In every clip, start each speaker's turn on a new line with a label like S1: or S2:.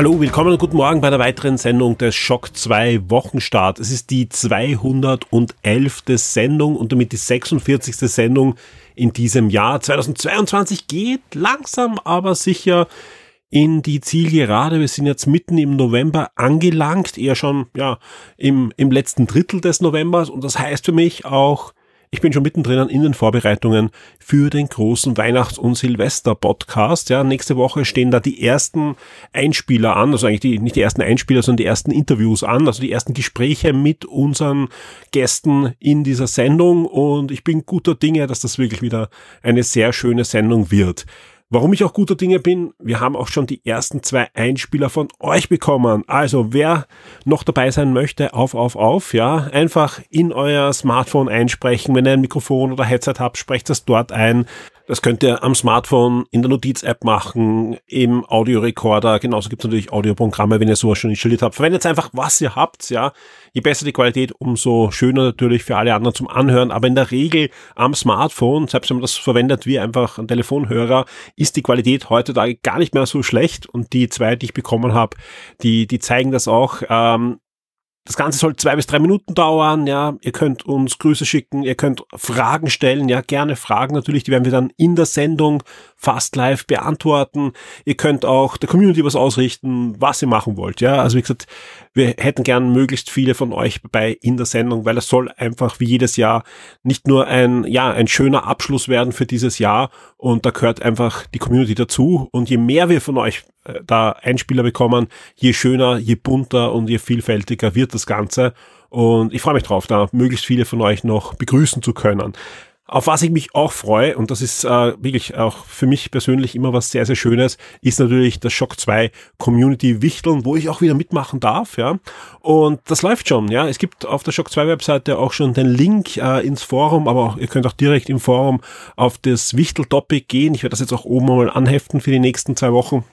S1: Hallo, willkommen und guten Morgen bei der weiteren Sendung des Schock 2 Wochenstart. Es ist die 211. Sendung und damit die 46. Sendung in diesem Jahr. 2022 geht langsam, aber sicher in die Zielgerade. Wir sind jetzt mitten im November angelangt, eher schon ja im, im letzten Drittel des Novembers und das heißt für mich auch ich bin schon mittendrin in den Vorbereitungen für den großen Weihnachts- und Silvester-Podcast. Ja, nächste Woche stehen da die ersten Einspieler an, also eigentlich die, nicht die ersten Einspieler, sondern die ersten Interviews an, also die ersten Gespräche mit unseren Gästen in dieser Sendung und ich bin guter Dinge, dass das wirklich wieder eine sehr schöne Sendung wird. Warum ich auch guter Dinge bin, wir haben auch schon die ersten zwei Einspieler von euch bekommen. Also wer noch dabei sein möchte, auf, auf, auf, ja, einfach in euer Smartphone einsprechen. Wenn ihr ein Mikrofon oder Headset habt, sprecht das dort ein. Das könnt ihr am Smartphone in der Notiz-App machen, im Audiorekorder. Genauso gibt es natürlich Audioprogramme, wenn ihr sowas schon installiert habt. Verwendet einfach, was ihr habt, ja. Je besser die Qualität, umso schöner natürlich für alle anderen zum Anhören. Aber in der Regel am Smartphone, selbst wenn man das verwendet wie einfach ein Telefonhörer, ist die Qualität heutzutage gar nicht mehr so schlecht. Und die zwei, die ich bekommen habe, die, die zeigen das auch. Ähm, das Ganze soll zwei bis drei Minuten dauern, ja. Ihr könnt uns Grüße schicken, ihr könnt Fragen stellen, ja, gerne Fragen natürlich, die werden wir dann in der Sendung fast live beantworten. Ihr könnt auch der Community was ausrichten, was ihr machen wollt, ja. Also wie gesagt, wir hätten gern möglichst viele von euch dabei in der Sendung, weil es soll einfach wie jedes Jahr nicht nur ein, ja, ein schöner Abschluss werden für dieses Jahr und da gehört einfach die Community dazu und je mehr wir von euch äh, da Einspieler bekommen, je schöner, je bunter und je vielfältiger wird das Ganze. Und ich freue mich drauf, da möglichst viele von euch noch begrüßen zu können. Auf was ich mich auch freue, und das ist äh, wirklich auch für mich persönlich immer was sehr, sehr Schönes, ist natürlich das Shock 2 Community Wichteln, wo ich auch wieder mitmachen darf, ja. Und das läuft schon, ja. Es gibt auf der Shock 2 Webseite auch schon den Link äh, ins Forum, aber auch, ihr könnt auch direkt im Forum auf das Wichtel-Topic gehen. Ich werde das jetzt auch oben mal anheften für die nächsten zwei Wochen.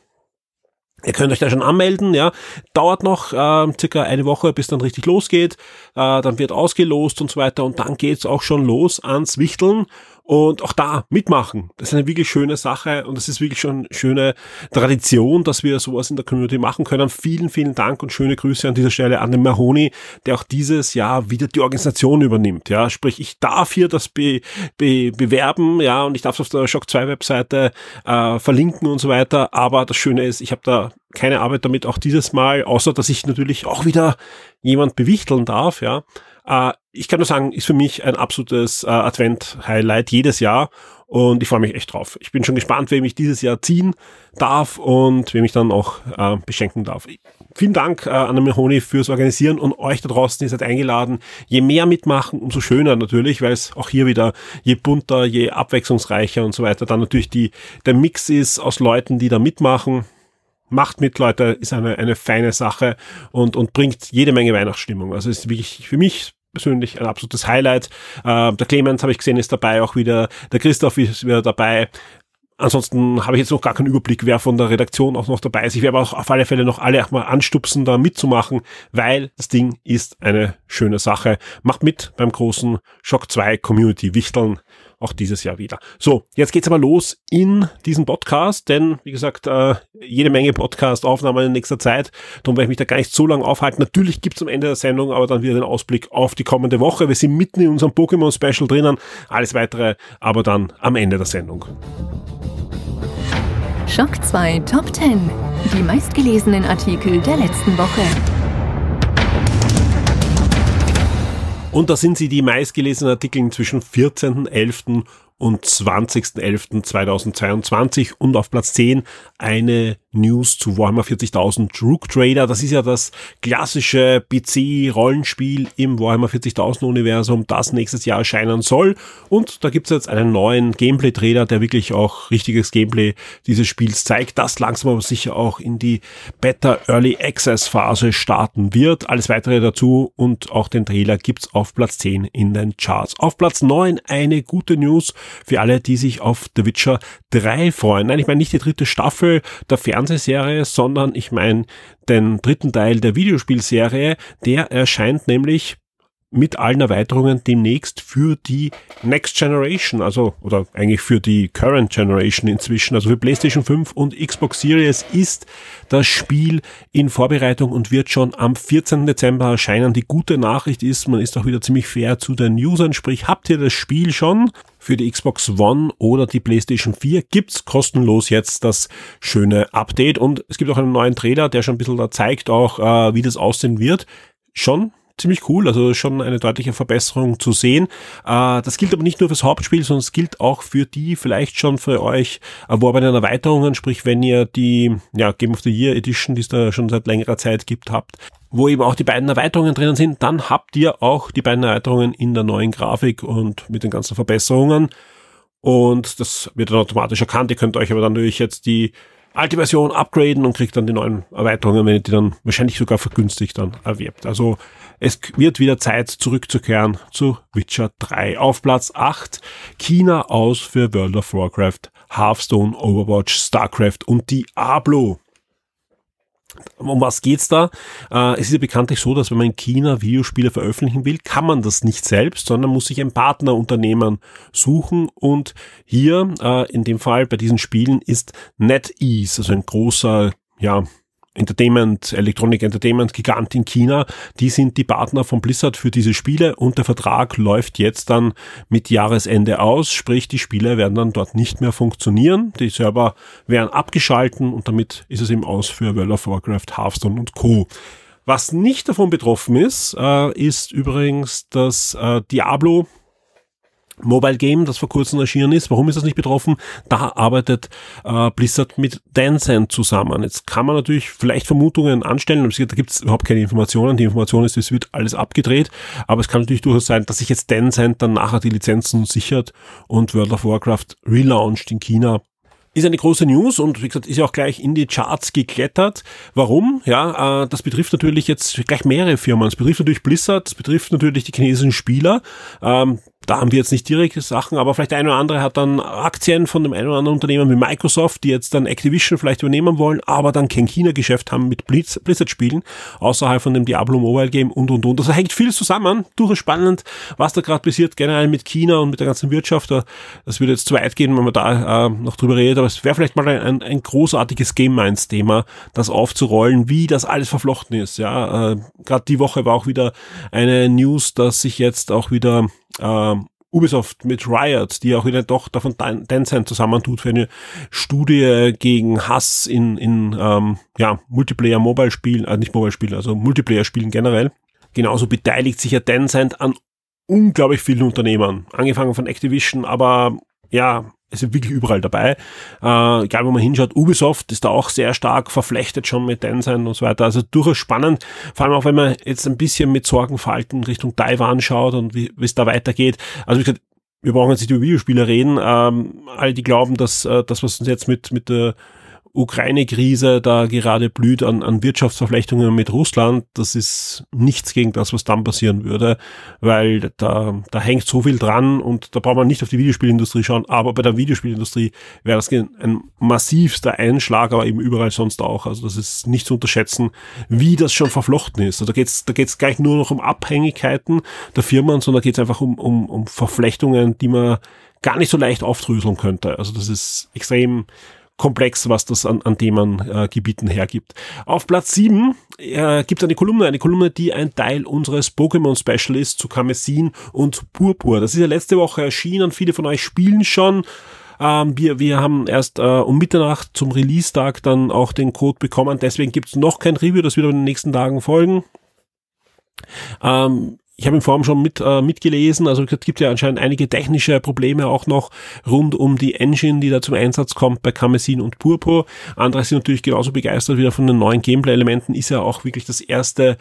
S1: Ihr könnt euch da schon anmelden, ja. Dauert noch äh, circa eine Woche, bis dann richtig losgeht. Äh, dann wird ausgelost und so weiter und dann geht's auch schon los ans Wichteln und auch da mitmachen. Das ist eine wirklich schöne Sache und das ist wirklich schon eine schöne Tradition, dass wir sowas in der Community machen können. Vielen, vielen Dank und schöne Grüße an dieser Stelle an den Mahoni, der auch dieses Jahr wieder die Organisation übernimmt. Ja, sprich, ich darf hier das be, be, bewerben, ja, und ich darf es auf der Shock 2 Webseite äh, verlinken und so weiter. Aber das Schöne ist, ich habe da keine Arbeit damit auch dieses Mal, außer dass ich natürlich auch wieder jemand bewichteln darf, ja. Äh, ich kann nur sagen, ist für mich ein absolutes äh, Advent-Highlight jedes Jahr und ich freue mich echt drauf. Ich bin schon gespannt, wem ich dieses Jahr ziehen darf und wem ich dann auch äh, beschenken darf. Vielen Dank äh, an Mahoni fürs Organisieren und euch da draußen, ihr seid eingeladen. Je mehr mitmachen, umso schöner natürlich, weil es auch hier wieder je bunter, je abwechslungsreicher und so weiter dann natürlich die, der Mix ist aus Leuten, die da mitmachen macht mit, Leute, ist eine, eine feine Sache und, und bringt jede Menge Weihnachtsstimmung. Also ist wirklich für mich persönlich ein absolutes Highlight. Äh, der Clemens habe ich gesehen, ist dabei auch wieder. Der Christoph ist wieder dabei. Ansonsten habe ich jetzt noch gar keinen Überblick, wer von der Redaktion auch noch dabei ist. Ich werde auch auf alle Fälle noch alle auch mal anstupsen, da mitzumachen, weil das Ding ist eine schöne Sache. Macht mit beim großen Shock 2 Community Wichteln auch dieses Jahr wieder. So, jetzt geht's aber los in diesem Podcast, denn wie gesagt, äh, jede Menge Podcast-Aufnahmen in nächster Zeit. Darum werde ich mich da gar nicht so lange aufhalten. Natürlich gibt's am Ende der Sendung aber dann wieder den Ausblick auf die kommende Woche. Wir sind mitten in unserem Pokémon-Special drinnen. Alles weitere aber dann am Ende der Sendung.
S2: Schock 2 Top 10. Die meistgelesenen Artikel der letzten Woche.
S1: Und da sind sie die meistgelesenen Artikel zwischen 14.11. und 20.11.2022 und auf Platz 10 eine News zu Warhammer 40.000 Rook Trader. Das ist ja das klassische PC-Rollenspiel im Warhammer 40.000 Universum, das nächstes Jahr erscheinen soll. Und da gibt's jetzt einen neuen Gameplay-Trailer, der wirklich auch richtiges Gameplay dieses Spiels zeigt, das langsam aber sicher auch in die Beta Early Access Phase starten wird. Alles weitere dazu und auch den Trailer gibt's auf Platz 10 in den Charts. Auf Platz 9 eine gute News für alle, die sich auf The Witcher 3 freuen. Nein, ich meine nicht die dritte Staffel der Fernsehserie, sondern ich meine den dritten Teil der Videospielserie. Der erscheint nämlich mit allen Erweiterungen demnächst für die Next Generation, also oder eigentlich für die Current Generation inzwischen, also für PlayStation 5 und Xbox Series ist das Spiel in Vorbereitung und wird schon am 14. Dezember erscheinen. Die gute Nachricht ist, man ist auch wieder ziemlich fair zu den Usern, sprich habt ihr das Spiel schon für die Xbox One oder die PlayStation 4 gibt's kostenlos jetzt das schöne Update und es gibt auch einen neuen Trailer, der schon ein bisschen da zeigt auch, äh, wie das aussehen wird. Schon ziemlich cool, also schon eine deutliche Verbesserung zu sehen. Äh, das gilt aber nicht nur fürs Hauptspiel, sondern es gilt auch für die vielleicht schon für euch erworbenen Erweiterungen, sprich wenn ihr die ja, Game of the Year Edition, die es da schon seit längerer Zeit gibt, habt, wo eben auch die beiden Erweiterungen drinnen sind, dann habt ihr auch die beiden Erweiterungen in der neuen Grafik und mit den ganzen Verbesserungen. Und das wird dann automatisch erkannt. Ihr könnt euch aber dann natürlich jetzt die alte Version upgraden und kriegt dann die neuen Erweiterungen, wenn ihr die dann wahrscheinlich sogar vergünstigt dann erwerbt. Also es wird wieder Zeit zurückzukehren zu Witcher 3. Auf Platz 8 China aus für World of Warcraft, Hearthstone, Overwatch, StarCraft und Diablo. Um was geht's da? Äh, es ist ja bekanntlich so, dass wenn man in China Videospiele veröffentlichen will, kann man das nicht selbst, sondern muss sich ein Partnerunternehmen suchen. Und hier, äh, in dem Fall bei diesen Spielen, ist NetEase, also ein großer, ja, Entertainment, Electronic Entertainment Gigant in China, die sind die Partner von Blizzard für diese Spiele und der Vertrag läuft jetzt dann mit Jahresende aus, sprich die Spiele werden dann dort nicht mehr funktionieren, die Server werden abgeschalten und damit ist es eben aus für World of Warcraft, Hearthstone und Co. Was nicht davon betroffen ist, äh, ist übrigens das äh, Diablo Mobile Game, das vor kurzem erschienen ist. Warum ist das nicht betroffen? Da arbeitet äh, Blizzard mit Tencent zusammen. Jetzt kann man natürlich vielleicht Vermutungen anstellen, da gibt es überhaupt keine Informationen. Die Information ist, es wird alles abgedreht, aber es kann natürlich durchaus sein, dass sich jetzt Tencent dann nachher die Lizenzen sichert und World of Warcraft relaunched in China ist eine große News und wie gesagt, ist ja auch gleich in die Charts geklettert. Warum? Ja, äh, das betrifft natürlich jetzt gleich mehrere Firmen. Es betrifft natürlich Blizzard, es betrifft natürlich die chinesischen Spieler. Ähm, da haben wir jetzt nicht direkte Sachen, aber vielleicht ein oder andere hat dann Aktien von dem einen oder anderen Unternehmen wie Microsoft, die jetzt dann Activision vielleicht übernehmen wollen, aber dann kein China-Geschäft haben mit Blizzard-Spielen, außerhalb von dem Diablo Mobile Game und und und. Das hängt vieles zusammen, durchaus spannend, was da gerade passiert, generell mit China und mit der ganzen Wirtschaft. Das würde jetzt zu weit gehen, wenn man da äh, noch drüber redet, aber es wäre vielleicht mal ein, ein großartiges Game Minds-Thema, das aufzurollen, wie das alles verflochten ist. Ja, äh, gerade die Woche war auch wieder eine News, dass sich jetzt auch wieder äh, Ubisoft mit Riot, die auch wieder doch davon Tencent zusammentut für eine Studie gegen Hass in, in ähm, ja, Multiplayer-Mobile-Spielen, äh, nicht Mobile-Spielen, also Multiplayer-Spielen generell. Genauso beteiligt sich ja Tencent an unglaublich vielen Unternehmen, angefangen von Activision, aber ja, es ist wirklich überall dabei. Äh, egal wo man hinschaut, Ubisoft ist da auch sehr stark verflechtet schon mit Tencent und so weiter. Also durchaus spannend, vor allem auch wenn man jetzt ein bisschen mit Sorgenfalten Richtung Taiwan schaut und wie es da weitergeht. Also wie gesagt, wir brauchen jetzt nicht über Videospiele reden. Ähm, alle, die glauben, dass äh, das, was uns jetzt mit, mit der Ukraine-Krise da gerade blüht an, an Wirtschaftsverflechtungen mit Russland, das ist nichts gegen das, was dann passieren würde, weil da, da hängt so viel dran und da braucht man nicht auf die Videospielindustrie schauen, aber bei der Videospielindustrie wäre das ein massivster Einschlag, aber eben überall sonst auch. Also das ist nicht zu unterschätzen, wie das schon verflochten ist. Also da geht's da geht's gleich nur noch um Abhängigkeiten der Firmen, sondern da geht's einfach um, um, um Verflechtungen, die man gar nicht so leicht aufdröseln könnte. Also das ist extrem komplex, was das an, an Themengebieten äh, hergibt. Auf Platz 7 äh, gibt eine Kolumne, eine Kolumne, die ein Teil unseres Pokémon-Special ist zu Kamessin und Purpur. Das ist ja letzte Woche erschienen, viele von euch spielen schon. Ähm, wir, wir haben erst äh, um Mitternacht zum Release-Tag dann auch den Code bekommen, deswegen gibt es noch kein Review, das wird in den nächsten Tagen folgen. Ähm, ich habe im Forum schon mit, äh, mitgelesen, also es gibt ja anscheinend einige technische Probleme auch noch rund um die Engine, die da zum Einsatz kommt bei Kamezin und Purpur. Andere sind natürlich genauso begeistert wieder von den neuen Gameplay-Elementen. Ist ja auch wirklich das erste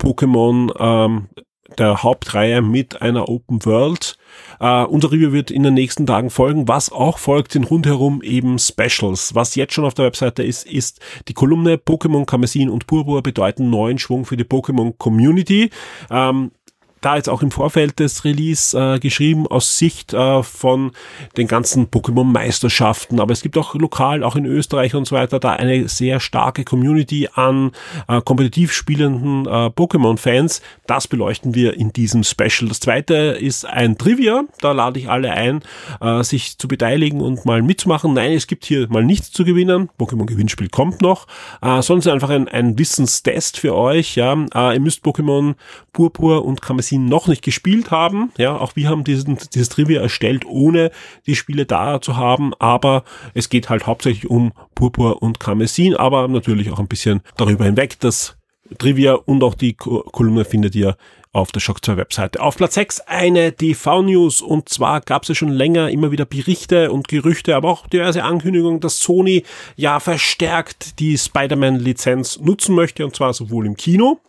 S1: Pokémon ähm, der Hauptreihe mit einer Open World. Uh, unser Review wird in den nächsten Tagen folgen. Was auch folgt, sind rundherum eben Specials. Was jetzt schon auf der Webseite ist, ist die Kolumne Pokémon Kamezin und Purpur bedeuten neuen Schwung für die Pokémon Community. Um, da jetzt auch im Vorfeld des Release äh, geschrieben aus Sicht äh, von den ganzen Pokémon-Meisterschaften, aber es gibt auch lokal, auch in Österreich und so weiter, da eine sehr starke Community an äh, kompetitiv spielenden äh, Pokémon-Fans. Das beleuchten wir in diesem Special. Das zweite ist ein Trivia, da lade ich alle ein, äh, sich zu beteiligen und mal mitzumachen. Nein, es gibt hier mal nichts zu gewinnen. Pokémon-Gewinnspiel kommt noch. Äh, sonst einfach ein, ein Wissenstest für euch. Ja, äh, ihr müsst Pokémon Purpur und Kamezin sie noch nicht gespielt haben. Ja, auch wir haben diesen, dieses Trivia erstellt, ohne die Spiele da zu haben, aber es geht halt hauptsächlich um Purpur und Karmesin, aber natürlich auch ein bisschen darüber hinweg. Das Trivia und auch die Kolumne findet ihr auf der Shock 2 Webseite. Auf Platz 6 eine TV-News und zwar gab es ja schon länger immer wieder Berichte und Gerüchte, aber auch diverse Ankündigungen, dass Sony ja verstärkt die Spider-Man-Lizenz nutzen möchte und zwar sowohl im Kino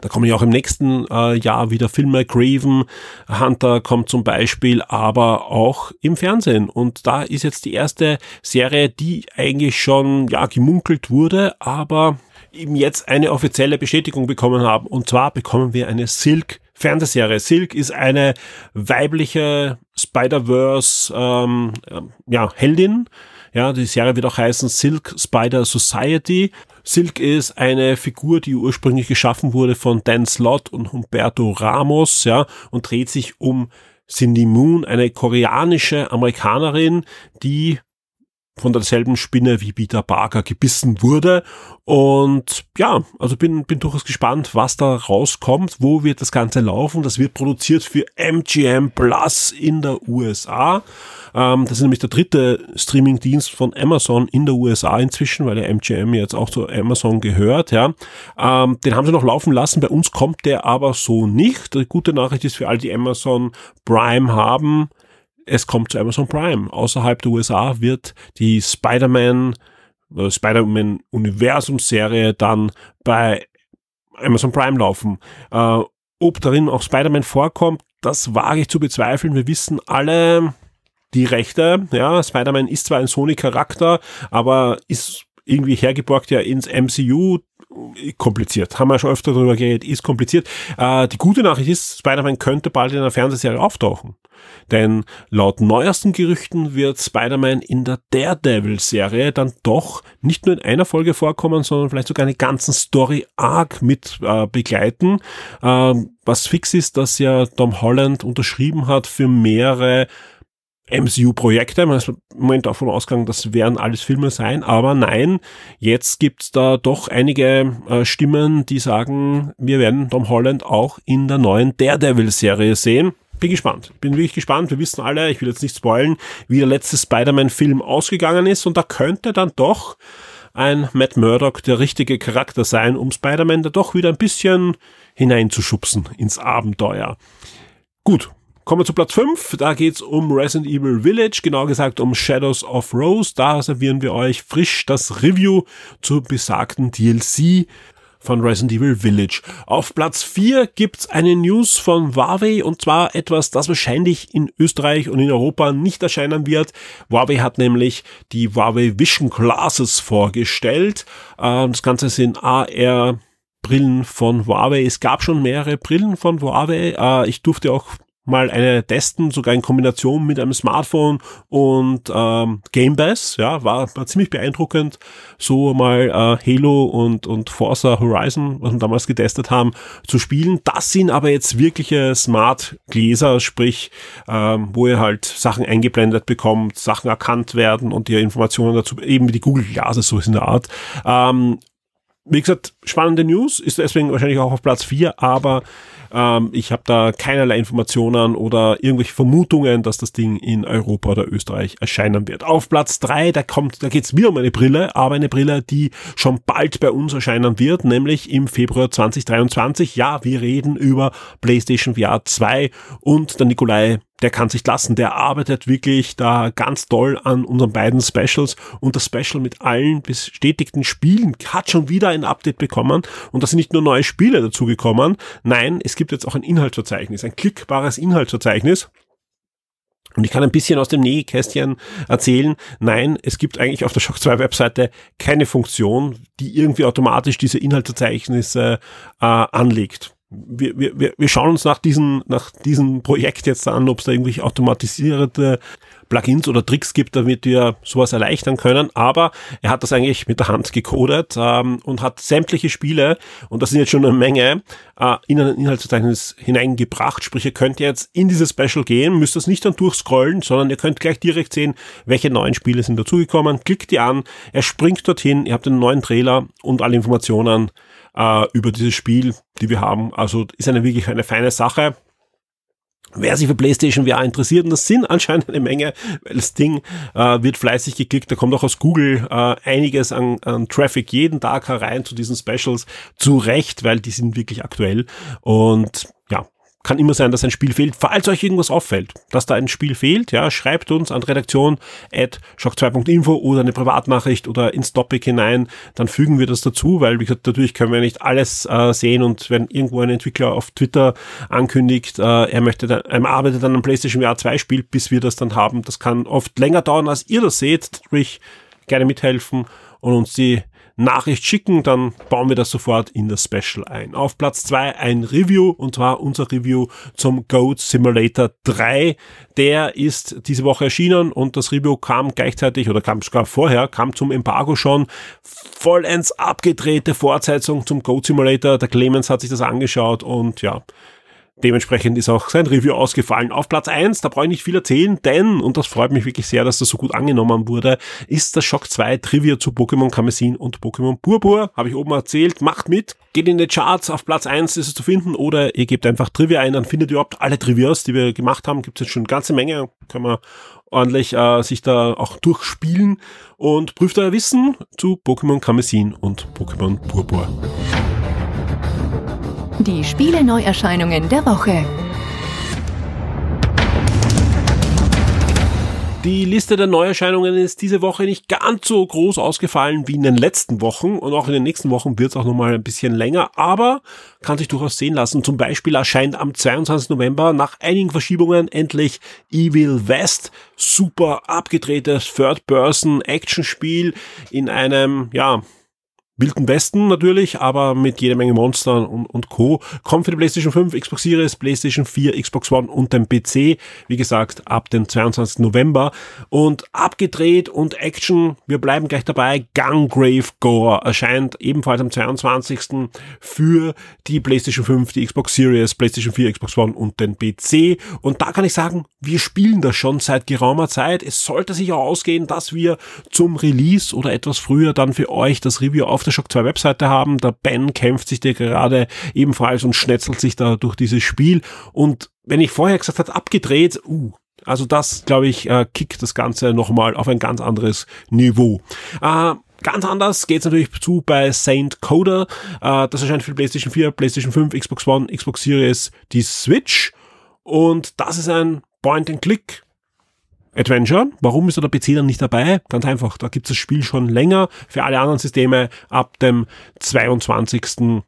S1: da kommen ja auch im nächsten äh, Jahr wieder Filme. Graven Hunter kommt zum Beispiel, aber auch im Fernsehen. Und da ist jetzt die erste Serie, die eigentlich schon ja gemunkelt wurde, aber eben jetzt eine offizielle Bestätigung bekommen haben. Und zwar bekommen wir eine Silk Fernsehserie. Silk ist eine weibliche Spider-Verse ähm, ja, Heldin. Ja, die Serie wird auch heißen Silk Spider Society. Silk ist eine Figur, die ursprünglich geschaffen wurde von Dan Slott und Humberto Ramos, ja, und dreht sich um Cindy Moon, eine koreanische Amerikanerin, die von derselben Spinne wie Peter Parker gebissen wurde. Und ja, also bin, bin durchaus gespannt, was da rauskommt. Wo wird das Ganze laufen? Das wird produziert für MGM Plus in der USA. Ähm, das ist nämlich der dritte Streamingdienst von Amazon in der USA inzwischen, weil der MGM jetzt auch zu Amazon gehört. Ja, ähm, den haben sie noch laufen lassen. Bei uns kommt der aber so nicht. Die gute Nachricht ist für all die Amazon Prime haben es kommt zu Amazon Prime. Außerhalb der USA wird die Spider-Man, äh, Spider-Man Universum-Serie dann bei Amazon Prime laufen. Äh, ob darin auch Spider-Man vorkommt, das wage ich zu bezweifeln. Wir wissen alle die Rechte. Ja, Spider-Man ist zwar ein Sony-Charakter, aber ist irgendwie hergeborgt ja ins MCU kompliziert. Haben wir schon öfter darüber geredet, ist kompliziert. Äh, die gute Nachricht ist, Spider-Man könnte bald in einer Fernsehserie auftauchen. Denn laut neuesten Gerüchten wird Spider-Man in der Daredevil-Serie dann doch nicht nur in einer Folge vorkommen, sondern vielleicht sogar eine ganzen Story-Arc mit äh, begleiten. Ähm, was fix ist, dass ja Tom Holland unterschrieben hat für mehrere MCU-Projekte. Man ist im Moment davon ausgegangen, das werden alles Filme sein, aber nein, jetzt gibt's da doch einige äh, Stimmen, die sagen, wir werden Tom Holland auch in der neuen Daredevil-Serie sehen. Bin gespannt. Bin wirklich gespannt. Wir wissen alle, ich will jetzt nicht spoilen, wie der letzte Spider-Man-Film ausgegangen ist und da könnte dann doch ein Matt Murdock der richtige Charakter sein, um Spider-Man da doch wieder ein bisschen hineinzuschubsen ins Abenteuer. Gut, Kommen wir zu Platz 5. Da geht's um Resident Evil Village, genau gesagt um Shadows of Rose. Da servieren wir euch frisch das Review zur besagten DLC von Resident Evil Village. Auf Platz 4 gibt's eine News von Huawei und zwar etwas, das wahrscheinlich in Österreich und in Europa nicht erscheinen wird. Huawei hat nämlich die Huawei Vision Glasses vorgestellt. Ähm, das Ganze sind AR Brillen von Huawei. Es gab schon mehrere Brillen von Huawei. Äh, ich durfte auch mal eine testen, sogar in Kombination mit einem Smartphone und ähm, Game Pass, ja, war, war ziemlich beeindruckend, so mal äh, Halo und, und Forza Horizon, was wir damals getestet haben, zu spielen. Das sind aber jetzt wirkliche Smart-Gläser, sprich, ähm, wo ihr halt Sachen eingeblendet bekommt, Sachen erkannt werden und ihr Informationen dazu, eben wie die Google Glasses, so ist in der Art. Ähm, wie gesagt, spannende News, ist deswegen wahrscheinlich auch auf Platz 4, aber ähm, ich habe da keinerlei Informationen oder irgendwelche Vermutungen, dass das Ding in Europa oder Österreich erscheinen wird. Auf Platz 3, da kommt, da geht's wieder um eine Brille, aber eine Brille, die schon bald bei uns erscheinen wird, nämlich im Februar 2023. Ja, wir reden über PlayStation VR 2 und der Nikolai der kann sich lassen, der arbeitet wirklich da ganz toll an unseren beiden Specials und das Special mit allen bestätigten Spielen hat schon wieder ein Update bekommen und da sind nicht nur neue Spiele dazugekommen, nein, es gibt jetzt auch ein Inhaltsverzeichnis, ein klickbares Inhaltsverzeichnis. Und ich kann ein bisschen aus dem Nähkästchen erzählen. Nein, es gibt eigentlich auf der Shock 2 Webseite keine Funktion, die irgendwie automatisch diese Inhaltsverzeichnisse äh, anlegt wir, wir, wir schauen uns nach diesem, nach diesem Projekt jetzt an, ob es da irgendwelche automatisierte Plugins oder Tricks gibt, damit wir sowas erleichtern können. Aber er hat das eigentlich mit der Hand gecodet ähm, und hat sämtliche Spiele, und das sind jetzt schon eine Menge, äh, in ein Inhaltsverzeichnis hineingebracht. Sprich, ihr könnt jetzt in dieses Special gehen, müsst das nicht dann durchscrollen, sondern ihr könnt gleich direkt sehen, welche neuen Spiele sind dazugekommen. Klickt die an, er springt dorthin, ihr habt einen neuen Trailer und alle Informationen äh, über dieses Spiel, die wir haben. Also ist eine wirklich eine feine Sache. Wer sich für PlayStation VR interessiert, und das sind anscheinend eine Menge, weil das Ding äh, wird fleißig geklickt, da kommt auch aus Google äh, einiges an, an Traffic jeden Tag herein zu diesen Specials, zu Recht, weil die sind wirklich aktuell. Und ja, kann immer sein, dass ein Spiel fehlt. Falls euch irgendwas auffällt, dass da ein Spiel fehlt, ja, schreibt uns an redaktion at shock2.info oder eine Privatnachricht oder ins Topic hinein, dann fügen wir das dazu, weil wie gesagt, natürlich können wir nicht alles äh, sehen und wenn irgendwo ein Entwickler auf Twitter ankündigt, äh, er möchte dann, er arbeitet an einem PlayStation VR 2 Spiel, bis wir das dann haben, das kann oft länger dauern, als ihr das seht, sprich gerne mithelfen und uns die Nachricht schicken, dann bauen wir das sofort in das Special ein. Auf Platz zwei ein Review und zwar unser Review zum Goat Simulator 3. Der ist diese Woche erschienen und das Review kam gleichzeitig oder kam sogar vorher, kam zum Embargo schon. Vollends abgedrehte Fortsetzung zum Goat Simulator. Der Clemens hat sich das angeschaut und ja, Dementsprechend ist auch sein Review ausgefallen. Auf Platz eins, da brauche ich nicht viel erzählen, denn, und das freut mich wirklich sehr, dass das so gut angenommen wurde, ist das Shock 2 Trivia zu Pokémon Kamezin und Pokémon Purpur. Habe ich oben erzählt. Macht mit. Geht in die Charts. Auf Platz eins ist es zu finden oder ihr gebt einfach Trivia ein, dann findet ihr überhaupt alle Trivias, die wir gemacht haben. Gibt es jetzt schon eine ganze Menge. Kann man ordentlich äh, sich da auch durchspielen und prüft euer Wissen zu Pokémon Kamezin und Pokémon Purpur.
S2: Die Spiele-Neuerscheinungen der Woche.
S1: Die Liste der Neuerscheinungen ist diese Woche nicht ganz so groß ausgefallen wie in den letzten Wochen und auch in den nächsten Wochen wird es auch nochmal ein bisschen länger, aber kann sich durchaus sehen lassen. Zum Beispiel erscheint am 22. November nach einigen Verschiebungen endlich Evil West. Super abgedrehtes Third-Person-Action-Spiel in einem, ja, Wilden Westen natürlich, aber mit jeder Menge Monstern und, und Co. Kommt für die PlayStation 5, Xbox Series, PlayStation 4, Xbox One und den PC. Wie gesagt, ab dem 22. November. Und abgedreht und Action, wir bleiben gleich dabei. Gungrave Gore erscheint ebenfalls am 22. für die PlayStation 5, die Xbox Series, PlayStation 4, Xbox One und den PC. Und da kann ich sagen, wir spielen das schon seit geraumer Zeit. Es sollte sich auch ausgehen, dass wir zum Release oder etwas früher dann für euch das Review auf der Shock 2 Webseite haben. Der Ben kämpft sich dir gerade ebenfalls und schnetzelt sich da durch dieses Spiel. Und wenn ich vorher gesagt habe, abgedreht, uh, also das, glaube ich, äh, kickt das Ganze nochmal auf ein ganz anderes Niveau. Äh, Ganz anders geht's natürlich zu bei Saint Coder. Äh, das erscheint für PlayStation 4, PlayStation 5, Xbox One, Xbox Series, die Switch. Und das ist ein Point-and-Click Adventure. Warum ist da der PC dann nicht dabei? Ganz einfach, da gibt es das Spiel schon länger. Für alle anderen Systeme ab dem 22.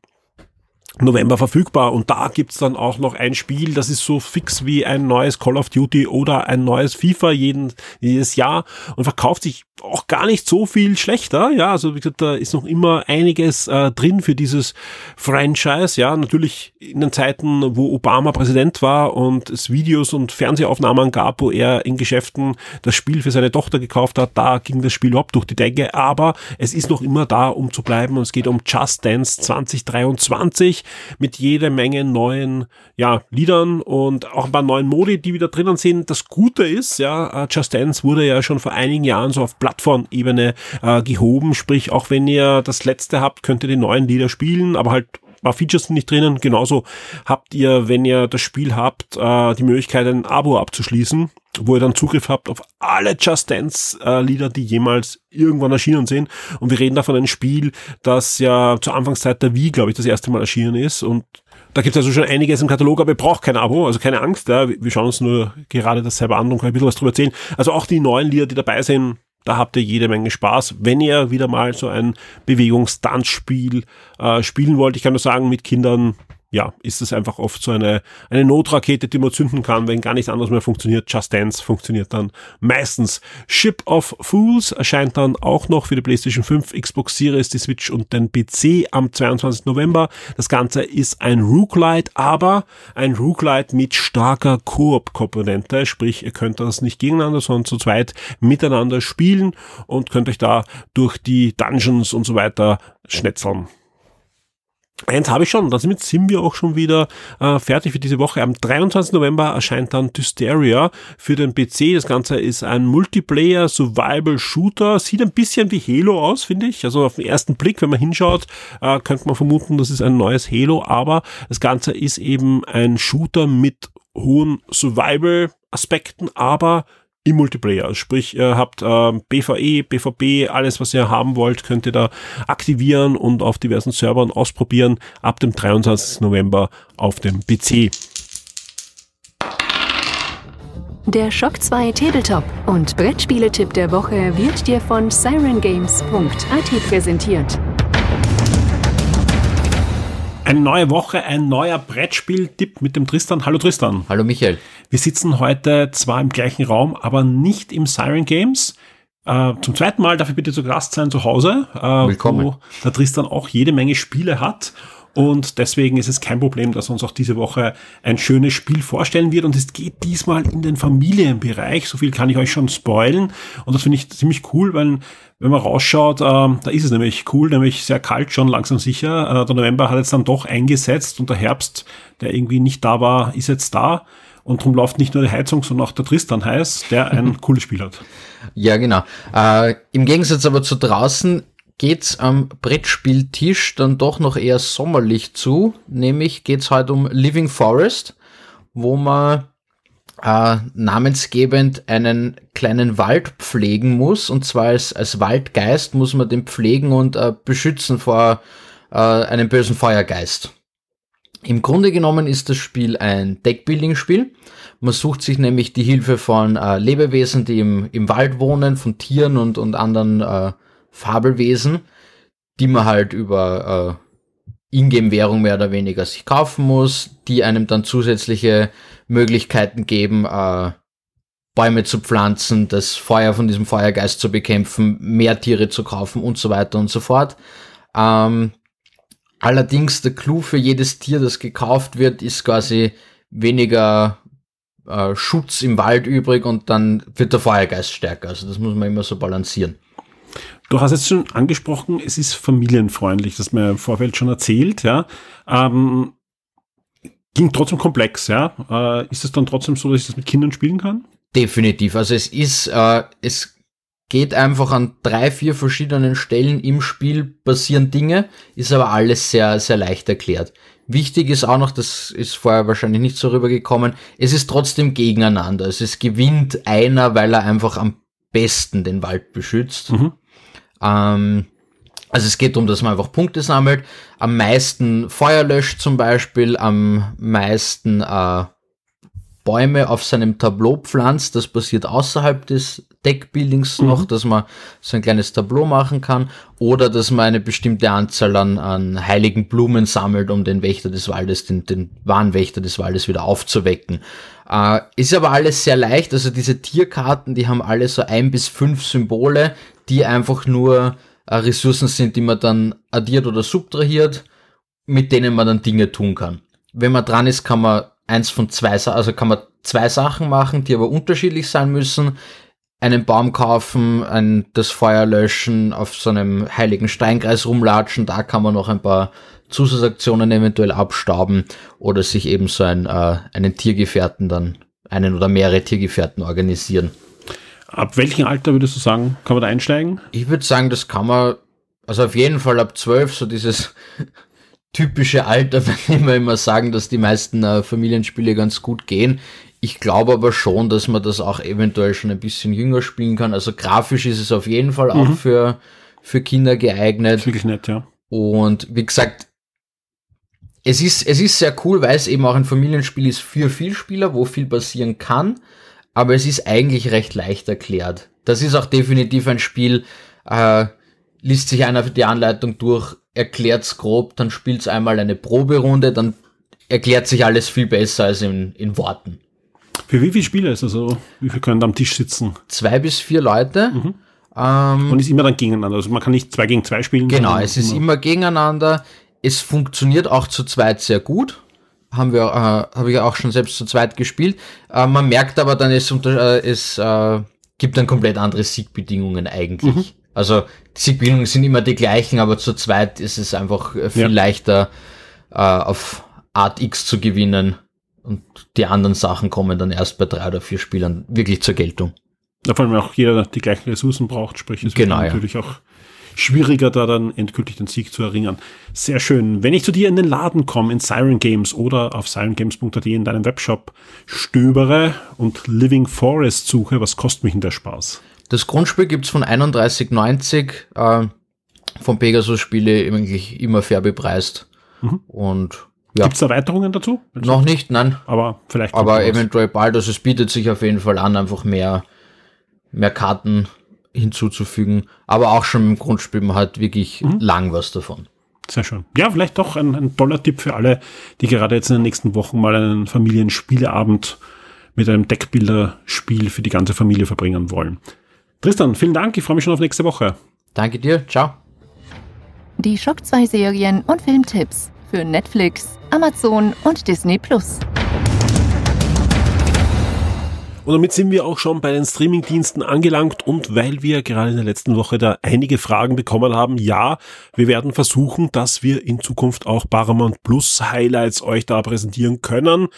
S1: November verfügbar und da gibt's dann auch noch ein Spiel, das ist so fix wie ein neues Call of Duty oder ein neues FIFA jeden, jedes Jahr und verkauft sich auch gar nicht so viel schlechter. Ja, also wie gesagt, da ist noch immer einiges äh, drin für dieses Franchise. Ja, natürlich in den Zeiten, wo Obama Präsident war und es Videos und Fernsehaufnahmen gab, wo er in Geschäften das Spiel für seine Tochter gekauft hat, da ging das Spiel überhaupt durch die Decke. Aber es ist noch immer da, um zu bleiben. Und es geht um Just Dance 2023. mit jede Menge neuen ja, Liedern und auch ein paar neuen Modi, die wieder drinnen sind. Das Gute ist, ja, äh, Just Dance wurde ja schon vor einigen Jahren so auf Plattformebene äh, gehoben, sprich auch wenn ihr das letzte habt, könnt ihr die neuen Lieder spielen, aber halt paar Features sind nicht drinnen. Genauso habt ihr, wenn ihr das Spiel habt, äh, die Möglichkeit, ein Abo abzuschließen, wo ihr dann Zugriff habt auf alle Just Dance äh, Lieder, die jemals irgendwann erschienen sind. Und wir reden da von einem Spiel, das ja zur Anfangszeit der Wii, glaube ich, das erste Mal erschienen ist und da gibt es also schon einiges im Katalog, aber ihr braucht kein Abo, also keine Angst. Ja. Wir schauen uns nur gerade das selber an und können ein bisschen was drüber erzählen. Also auch die neuen Lieder, die dabei sind, da habt ihr jede Menge Spaß. Wenn ihr wieder mal so ein Bewegungstanzspiel äh, spielen wollt, ich kann nur sagen, mit Kindern ja, ist es einfach oft so eine, eine Notrakete, die man zünden kann, wenn gar nichts anderes mehr funktioniert. Just Dance funktioniert dann meistens. Ship of Fools erscheint dann auch noch für die PlayStation 5, Xbox Series, die Switch und den PC am 22. November. Das Ganze ist ein Rooklight, aber ein Rooklight mit starker Koop-Komponente, sprich, ihr könnt das nicht gegeneinander, sondern zu zweit miteinander spielen und könnt euch da durch die Dungeons und so weiter schnetzeln. Eins habe ich schon, damit sind wir auch schon wieder äh, fertig für diese Woche. Am 23. November erscheint dann Dysteria für den PC. Das Ganze ist ein Multiplayer Survival Shooter. Sieht ein bisschen wie Halo aus, finde ich. Also auf den ersten Blick, wenn man hinschaut, äh, könnte man vermuten, das ist ein neues Halo, aber das Ganze ist eben ein Shooter mit hohen Survival Aspekten, aber im Multiplayer. Sprich, ihr habt äh, BVE, BVB, alles, was ihr haben wollt, könnt ihr da aktivieren und auf diversen Servern ausprobieren ab dem 23. November auf dem PC.
S2: Der Shock 2 Tabletop und Brettspieletipp der Woche wird dir von sirengames.at präsentiert.
S1: Eine neue Woche, ein neuer Brettspiel-Tipp mit dem Tristan. Hallo Tristan.
S3: Hallo Michael.
S1: Wir sitzen heute zwar im gleichen Raum, aber nicht im Siren Games. Äh, zum zweiten Mal darf ich bitte zu Gast sein zu Hause, äh,
S3: Willkommen.
S1: wo der Tristan auch jede Menge Spiele hat. Und deswegen ist es kein Problem, dass uns auch diese Woche ein schönes Spiel vorstellen wird. Und es geht diesmal in den Familienbereich. So viel kann ich euch schon spoilen. Und das finde ich ziemlich cool, weil wenn man rausschaut, äh, da ist es nämlich cool, nämlich sehr kalt schon, langsam sicher. Äh, der November hat jetzt dann doch eingesetzt und der Herbst, der irgendwie nicht da war, ist jetzt da. Und darum läuft nicht nur die Heizung, sondern auch der Tristan heiß, der ein cooles Spiel hat.
S3: Ja, genau. Äh, Im Gegensatz aber zu draußen geht's am Brettspieltisch dann doch noch eher sommerlich zu. Nämlich geht's heute um Living Forest, wo man äh, namensgebend einen kleinen Wald pflegen muss. Und zwar als, als Waldgeist muss man den pflegen und äh, beschützen vor äh, einem bösen Feuergeist. Im Grunde genommen ist das Spiel ein Deckbuilding-Spiel. Man sucht sich nämlich die Hilfe von äh, Lebewesen, die im, im Wald wohnen, von Tieren und, und anderen äh, Fabelwesen, die man halt über äh, Ingame-Währung mehr oder weniger sich kaufen muss, die einem dann zusätzliche Möglichkeiten geben, äh, Bäume zu pflanzen, das Feuer von diesem Feuergeist zu bekämpfen, mehr Tiere zu kaufen und so weiter und so fort. Ähm, allerdings der Clou für jedes Tier, das gekauft wird, ist quasi weniger äh, Schutz im Wald übrig und dann wird der Feuergeist stärker. Also das muss man immer so balancieren.
S1: Du hast jetzt schon angesprochen, es ist familienfreundlich, das mir im Vorfeld schon erzählt, ja. Ähm, ging trotzdem komplex, ja. Äh, ist es dann trotzdem so, dass ich das mit Kindern spielen kann?
S3: Definitiv. Also es ist, äh, es geht einfach an drei, vier verschiedenen Stellen im Spiel passieren Dinge, ist aber alles sehr, sehr leicht erklärt. Wichtig ist auch noch, das ist vorher wahrscheinlich nicht so rübergekommen, es ist trotzdem gegeneinander. Also es gewinnt einer, weil er einfach am besten den Wald beschützt. Mhm. Ähm, also es geht darum, dass man einfach Punkte sammelt, am meisten Feuer löscht zum Beispiel, am meisten äh, Bäume auf seinem Tableau pflanzt. Das passiert außerhalb des Deckbuildings mhm. noch, dass man so ein kleines Tableau machen kann oder dass man eine bestimmte Anzahl an, an heiligen Blumen sammelt, um den Wächter des Waldes, den, den wahren Wächter des Waldes wieder aufzuwecken. Äh, ist aber alles sehr leicht, also diese Tierkarten, die haben alle so ein bis fünf Symbole, die einfach nur äh, Ressourcen sind, die man dann addiert oder subtrahiert, mit denen man dann Dinge tun kann. Wenn man dran ist, kann man eins von zwei, also kann man zwei Sachen machen, die aber unterschiedlich sein müssen. einen Baum kaufen, ein, das Feuer löschen, auf so einem heiligen Steinkreis rumlatschen, da kann man noch ein paar Zusatzaktionen eventuell abstauben oder sich eben so ein, äh, einen Tiergefährten dann, einen oder mehrere Tiergefährten organisieren.
S1: Ab welchem Alter würdest du sagen, kann man da einsteigen?
S3: Ich würde sagen, das kann man, also auf jeden Fall ab zwölf, so dieses typische Alter, wenn wir immer sagen, dass die meisten äh, Familienspiele ganz gut gehen. Ich glaube aber schon, dass man das auch eventuell schon ein bisschen jünger spielen kann. Also grafisch ist es auf jeden Fall auch mhm. für, für Kinder geeignet.
S1: Wirklich nett, ja.
S3: Und wie gesagt, es ist, es ist sehr cool, weil es eben auch ein Familienspiel ist für Vielspieler, wo viel passieren kann. Aber es ist eigentlich recht leicht erklärt. Das ist auch definitiv ein Spiel, äh, liest sich einer die Anleitung durch, erklärt's grob, dann spielt's einmal eine Proberunde, dann erklärt sich alles viel besser als in, in Worten.
S1: Für wie viele Spieler ist das so? Wie viele können da am Tisch sitzen?
S3: Zwei bis vier Leute.
S1: Mhm. Ähm, und ist immer dann gegeneinander. Also man kann nicht zwei gegen zwei spielen.
S3: Genau, es ist immer gegeneinander. Es funktioniert auch zu zweit sehr gut. Haben wir, äh, habe ich auch schon selbst zu zweit gespielt. Äh, man merkt aber dann, es, äh, es äh, gibt dann komplett andere Siegbedingungen eigentlich. Mhm. Also die Siegbedingungen sind immer die gleichen, aber zu zweit ist es einfach äh, viel ja. leichter äh, auf Art X zu gewinnen und die anderen Sachen kommen dann erst bei drei oder vier Spielern wirklich zur Geltung.
S1: Da vor allem auch jeder die gleichen Ressourcen braucht, sprich es
S3: genau,
S1: wird natürlich auch schwieriger, da dann endgültig den Sieg zu erringen. Sehr schön. Wenn ich zu dir in den Laden komme, in Siren Games oder auf sirengames.at in deinem Webshop stöbere und Living Forest suche, was kostet mich denn der Spaß?
S3: Das Grundspiel gibt's von 31,90 äh, vom Pegasus Spiele eigentlich immer fair bepreist. Mhm. Und
S1: ja. Gibt es Erweiterungen dazu?
S3: Noch nicht, nein.
S1: Aber vielleicht.
S3: Aber eventuell bald. Also es bietet sich auf jeden Fall an, einfach mehr, mehr Karten hinzuzufügen. Aber auch schon im Grundspiel, man hat wirklich mhm. lang was davon.
S1: Sehr schön. Ja, vielleicht doch ein, ein toller Tipp für alle, die gerade jetzt in den nächsten Wochen mal einen Familienspieleabend mit einem Deckbilderspiel für die ganze Familie verbringen wollen. Tristan, vielen Dank. Ich freue mich schon auf nächste Woche.
S3: Danke dir. Ciao.
S2: Die Schock 2 Serien und Filmtipps für Netflix, Amazon und Disney Plus.
S1: Und damit sind wir auch schon bei den Streamingdiensten angelangt und weil wir gerade in der letzten Woche da einige Fragen bekommen haben, ja, wir werden versuchen, dass wir in Zukunft auch Paramount Plus Highlights euch da präsentieren können.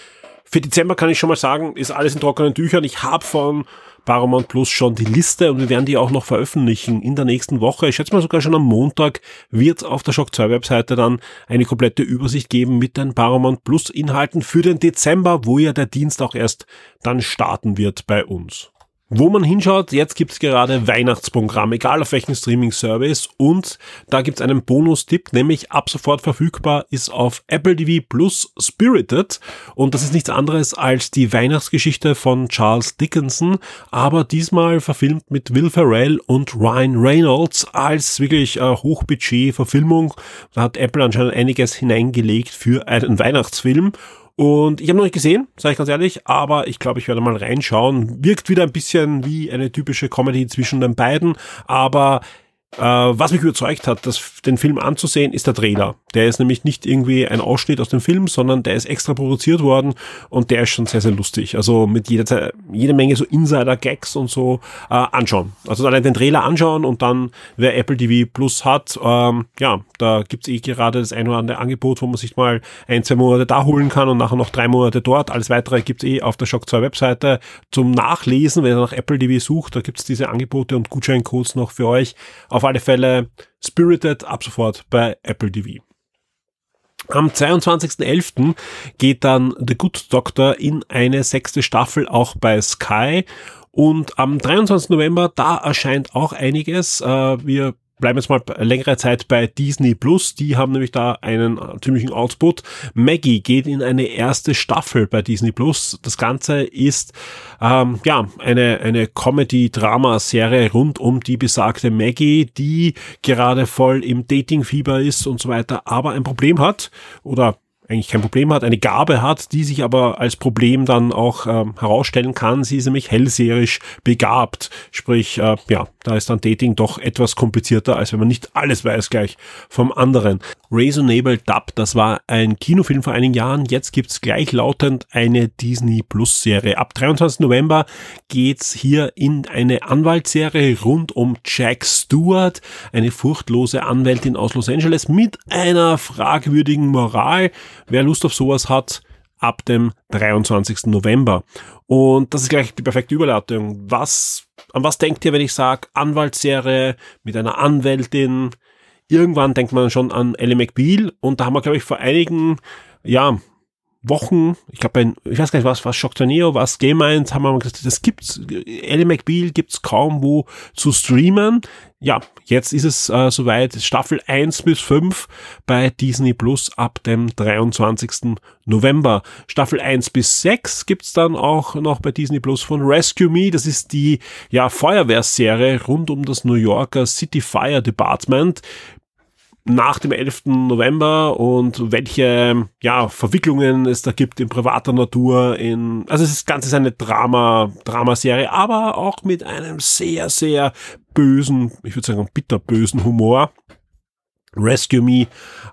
S1: Für Dezember kann ich schon mal sagen, ist alles in trockenen Tüchern. Ich habe von Paramount Plus schon die Liste und wir werden die auch noch veröffentlichen in der nächsten Woche. Ich schätze mal sogar schon am Montag wird auf der Shock 2 Webseite dann eine komplette Übersicht geben mit den Paramount Plus Inhalten für den Dezember, wo ja der Dienst auch erst dann starten wird bei uns. Wo man hinschaut, jetzt gibt's gerade Weihnachtsprogramm, egal auf welchen Streaming-Service. Und da gibt's einen Bonus-Tipp, nämlich ab sofort verfügbar ist auf Apple TV Plus Spirited. Und das ist nichts anderes als die Weihnachtsgeschichte von Charles Dickinson, aber diesmal verfilmt mit Will Ferrell und Ryan Reynolds als wirklich äh, Hochbudget-Verfilmung. Da hat Apple anscheinend einiges hineingelegt für einen Weihnachtsfilm. Und ich habe noch nicht gesehen, sage ich ganz ehrlich, aber ich glaube, ich werde mal reinschauen. Wirkt wieder ein bisschen wie eine typische Comedy zwischen den beiden, aber äh, was mich überzeugt hat, das, den Film anzusehen, ist der Trailer. Der ist nämlich nicht irgendwie ein Ausschnitt aus dem Film, sondern der ist extra produziert worden und der ist schon sehr, sehr lustig. Also mit jeder, jede Menge so Insider-Gags und so äh, anschauen. Also allein den Trailer anschauen und dann, wer Apple TV Plus hat, ähm, ja, da gibt's eh gerade das ein oder andere Angebot, wo man sich mal ein, zwei Monate da holen kann und nachher noch drei Monate dort. Alles weitere gibt's eh auf der Shock 2 Webseite zum Nachlesen, wenn ihr nach Apple TV sucht. Da gibt's diese Angebote und Gutscheincodes noch für euch. Auf alle Fälle Spirited ab sofort bei Apple TV. Am 22.11. geht dann The Good Doctor in eine sechste Staffel auch bei Sky. Und am 23. November, da erscheint auch einiges. Äh, wir bleiben jetzt mal längere Zeit bei Disney Plus. Die haben nämlich da einen ziemlichen Output. Maggie geht in eine erste Staffel bei Disney Plus. Das Ganze ist ähm, ja eine eine Comedy-Drama-Serie rund um die besagte Maggie, die gerade voll im Dating-Fieber ist und so weiter, aber ein Problem hat oder eigentlich kein Problem hat, eine Gabe hat, die sich aber als Problem dann auch ähm, herausstellen kann. Sie ist nämlich hellseherisch begabt. Sprich, äh, ja, da ist dann Dating doch etwas komplizierter, als wenn man nicht alles weiß gleich vom anderen. Reasonable Dub. Das war ein Kinofilm vor einigen Jahren. Jetzt gibt's gleichlautend eine Disney Plus Serie. Ab 23. November geht's hier in eine Anwaltsserie rund um Jack Stewart, eine furchtlose Anwältin aus Los Angeles mit einer fragwürdigen Moral. Wer Lust auf sowas hat, ab dem 23. November. Und das ist gleich die perfekte Überleitung. Was, an was denkt ihr, wenn ich sage Anwaltsserie mit einer Anwältin? Irgendwann denkt man schon an Ellie McBeal und da haben wir, glaube ich, vor einigen, ja, Wochen, ich glaube, ich weiß gar nicht, was, was Shocktorneo, was Game Minds, haben wir gesagt, das gibt's, Ellie McBeal gibt's kaum wo zu streamen. Ja, jetzt ist es äh, soweit, Staffel 1 bis 5 bei Disney Plus ab dem 23. November. Staffel 1 bis 6 gibt's dann auch noch bei Disney Plus von Rescue Me. Das ist die ja, Feuerwehrserie rund um das New Yorker City Fire Department nach dem 11. November und welche ja, Verwicklungen es da gibt in privater Natur. In, also das Ganze ist eine Drama, Dramaserie, aber auch mit einem sehr, sehr bösen, ich würde sagen bitterbösen Humor. Rescue Me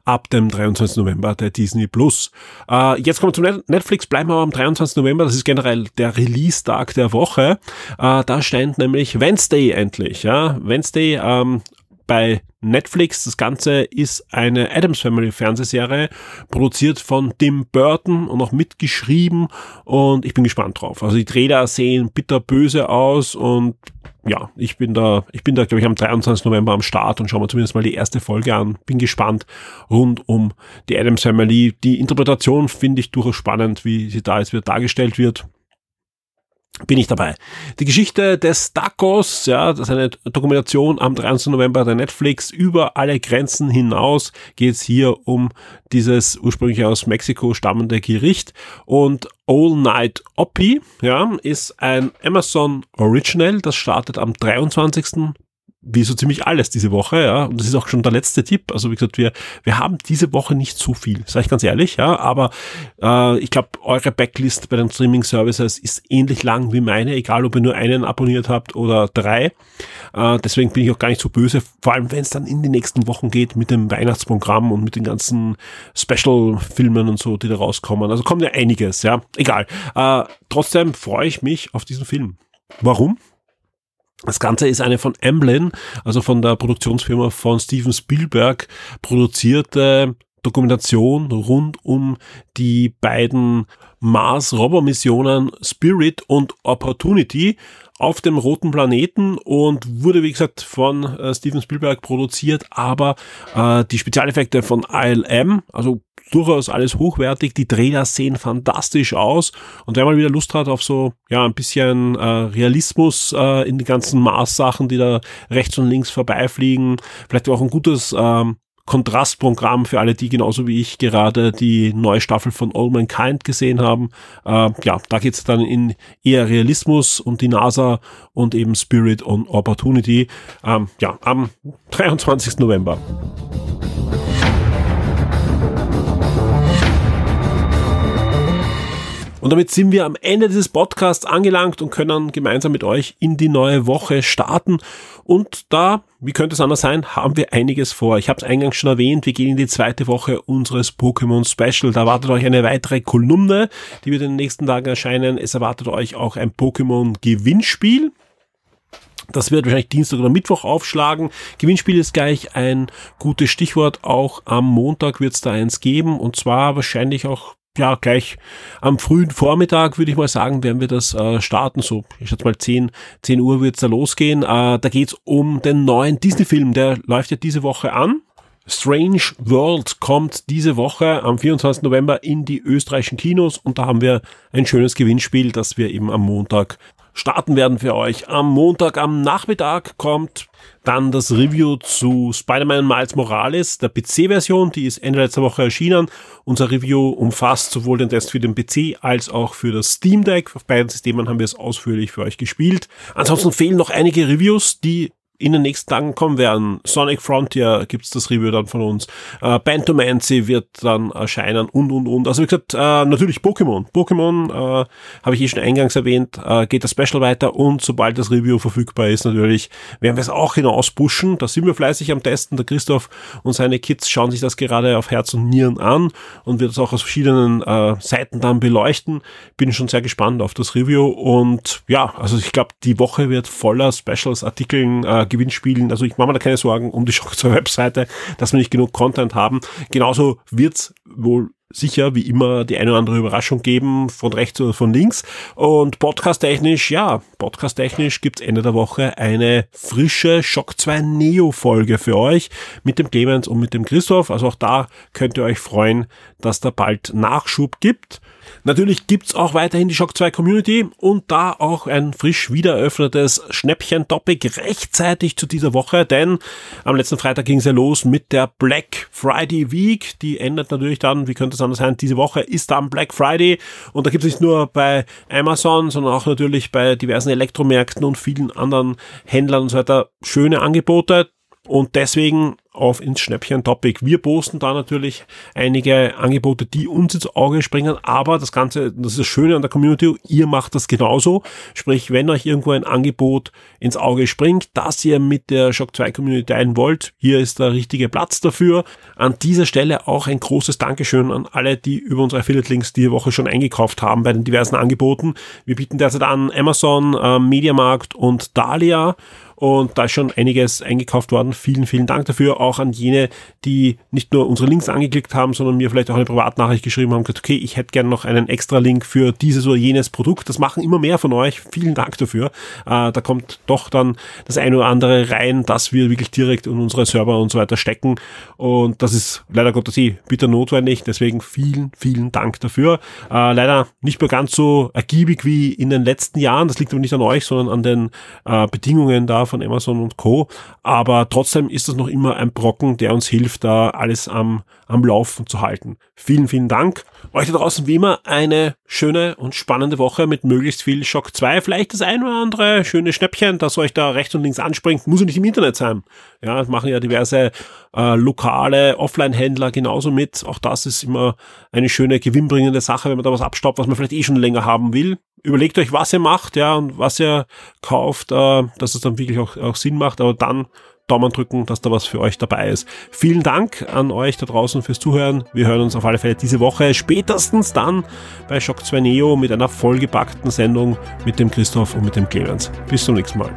S1: ab dem 23. November der Disney Plus. Äh, jetzt kommen wir zum Netflix, bleiben wir am 23. November, das ist generell der Release-Tag der Woche. Äh, da stand nämlich Wednesday endlich. Ja? Wednesday ähm, bei Netflix. Das Ganze ist eine Adams Family Fernsehserie, produziert von Tim Burton und auch mitgeschrieben und ich bin gespannt drauf. Also die Trailer sehen bitterböse aus und ja, ich bin da, ich bin da, glaube ich, am 23. November am Start und schauen wir zumindest mal die erste Folge an. Bin gespannt rund um die Adams Family. Die Interpretation finde ich durchaus spannend, wie sie da jetzt wieder dargestellt wird bin ich dabei. Die Geschichte des Tacos, ja, das ist eine Dokumentation am 13. November der Netflix. Über alle Grenzen hinaus geht es hier um dieses ursprünglich aus Mexiko stammende Gericht. Und All Night Oppie, ja, ist ein Amazon Original. Das startet am 23 wie so ziemlich alles diese Woche, ja. Und das ist auch schon der letzte Tipp. Also wie gesagt, wir, wir haben diese Woche nicht so viel, sage ich ganz ehrlich, ja. Aber äh, ich glaube, eure Backlist bei den Streaming-Services ist ähnlich lang wie meine, egal ob ihr nur einen abonniert habt oder drei. Äh, deswegen bin ich auch gar nicht so böse, vor allem wenn es dann in die nächsten Wochen geht mit dem Weihnachtsprogramm und mit den ganzen Special-Filmen und so, die da rauskommen. Also kommt ja einiges, ja. Egal. Äh, trotzdem freue ich mich auf diesen Film. Warum? Das Ganze ist eine von Amblin, also von der Produktionsfirma von Steven Spielberg produzierte Dokumentation rund um die beiden Mars-Rover-Missionen Spirit und Opportunity auf dem roten Planeten und wurde, wie gesagt, von äh, Steven Spielberg produziert, aber äh, die Spezialeffekte von ILM, also durchaus alles hochwertig. Die Trailer sehen fantastisch aus. Und wer mal wieder Lust hat auf so, ja, ein bisschen äh, Realismus äh, in die ganzen Mars-Sachen, die da rechts und links vorbeifliegen, vielleicht auch ein gutes ähm, Kontrastprogramm für alle, die genauso wie ich gerade die neue Staffel von All Mankind gesehen haben. Äh, ja, da geht's dann in eher Realismus und die NASA und eben Spirit und Opportunity. Ähm, ja, am 23. November. Und damit sind wir am Ende dieses Podcasts angelangt und können gemeinsam mit euch in die neue Woche starten. Und da, wie könnte es anders sein, haben wir einiges vor. Ich habe es eingangs schon erwähnt, wir gehen in die zweite Woche unseres Pokémon Special. Da erwartet euch eine weitere Kolumne, die wird in den nächsten Tagen erscheinen. Es erwartet euch auch ein Pokémon Gewinnspiel. Das wird wahrscheinlich Dienstag oder Mittwoch aufschlagen. Gewinnspiel ist gleich ein gutes Stichwort. Auch am Montag wird es da eins geben. Und zwar wahrscheinlich auch ja, gleich am frühen Vormittag, würde ich mal sagen, werden wir das äh, starten. So, ich schätze mal 10, 10 Uhr wird's da losgehen. Äh, da geht's um den neuen Disney-Film, der läuft ja diese Woche an. Strange World kommt diese Woche am 24. November in die österreichischen Kinos und da haben wir ein schönes Gewinnspiel, das wir eben am Montag starten werden für euch. Am Montag am Nachmittag kommt dann das Review zu Spider-Man Miles Morales, der PC-Version, die ist Ende letzter Woche erschienen. Unser Review umfasst sowohl den Test für den PC als auch für das Steam Deck. Auf beiden Systemen haben wir es ausführlich für euch gespielt. Ansonsten fehlen noch einige Reviews, die in den nächsten Tagen kommen werden. Sonic Frontier gibt's das Review dann von uns. Äh, Bantomancy wird dann erscheinen und, und, und. Also wie gesagt, äh, natürlich Pokémon. Pokémon, äh, habe ich eh schon eingangs erwähnt, äh, geht das Special weiter und sobald das Review verfügbar ist, natürlich werden wir es auch hinaus pushen. Da sind wir fleißig am Testen. Der Christoph und seine Kids schauen sich das gerade auf Herz und Nieren an und wird es auch aus verschiedenen äh, Seiten dann beleuchten. Bin schon sehr gespannt auf das Review und ja, also ich glaube, die Woche wird voller Specials, Artikeln, äh, Gewinnspielen. Also ich mache mir da keine Sorgen um die Shock 2 Webseite, dass wir nicht genug Content haben. Genauso wird's wohl sicher wie immer die eine oder andere Überraschung geben, von rechts oder von links. Und podcast-technisch, ja, podcast-technisch gibt's Ende der Woche eine frische Shock 2 Neo-Folge für euch mit dem Clemens und mit dem Christoph. Also auch da könnt ihr euch freuen, dass da bald Nachschub gibt. Natürlich gibt's auch weiterhin die Shock 2 Community und da auch ein frisch wiedereröffnetes Schnäppchen-Topic rechtzeitig zu dieser Woche, denn am letzten Freitag ging's ja los mit der Black Friday Week. Die endet natürlich dann, wie könnte es anders sein, diese Woche ist dann Black Friday und da gibt's nicht nur bei Amazon, sondern auch natürlich bei diversen Elektromärkten und vielen anderen Händlern und so weiter schöne Angebote. Und deswegen auf ins Schnäppchen-Topic. Wir posten da natürlich einige Angebote, die uns ins Auge springen, aber das Ganze, das ist das Schöne an der Community, ihr macht das genauso. Sprich, wenn euch irgendwo ein Angebot ins Auge springt, das ihr mit der Shock 2 Community teilen wollt, hier ist der richtige Platz dafür. An dieser Stelle auch ein großes Dankeschön an alle, die über unsere Affiliate-Links die Woche schon eingekauft haben bei den diversen Angeboten. Wir bieten derzeit an Amazon, äh, Mediamarkt und Dahlia und da ist schon einiges eingekauft worden. Vielen, vielen Dank dafür. Auch an jene, die nicht nur unsere Links angeklickt haben, sondern mir vielleicht auch eine Privatnachricht geschrieben haben, gesagt, okay, ich hätte gerne noch einen extra Link für dieses oder jenes Produkt. Das machen immer mehr von euch. Vielen Dank dafür. Äh, da kommt doch dann das eine oder andere rein, dass wir wirklich direkt in unsere Server und so weiter stecken. Und das ist leider Gottes eh bitter notwendig. Deswegen vielen, vielen Dank dafür. Äh, leider nicht mehr ganz so ergiebig wie in den letzten Jahren. Das liegt aber nicht an euch, sondern an den äh, Bedingungen da von Amazon und Co. Aber trotzdem ist das noch immer ein Brocken, der uns hilft, da alles am, am Laufen zu halten. Vielen, vielen Dank. Euch da draußen wie immer eine schöne und spannende Woche mit möglichst viel Shock 2. Vielleicht das ein oder andere schöne Schnäppchen, das euch da rechts und links anspringt. Muss ja nicht im Internet sein. Ja, das machen ja diverse äh, lokale Offline-Händler genauso mit. Auch das ist immer eine schöne gewinnbringende Sache, wenn man da was abstaubt, was man vielleicht eh schon länger haben will. Überlegt euch, was ihr macht, ja, und was ihr kauft, äh, dass es dann wirklich auch, auch Sinn macht, aber dann Daumen drücken, dass da was für euch dabei ist. Vielen Dank an euch da draußen fürs Zuhören. Wir hören uns auf alle Fälle diese Woche spätestens dann bei Shock 2 Neo mit einer vollgepackten Sendung mit dem Christoph und mit dem Clemens. Bis zum nächsten Mal.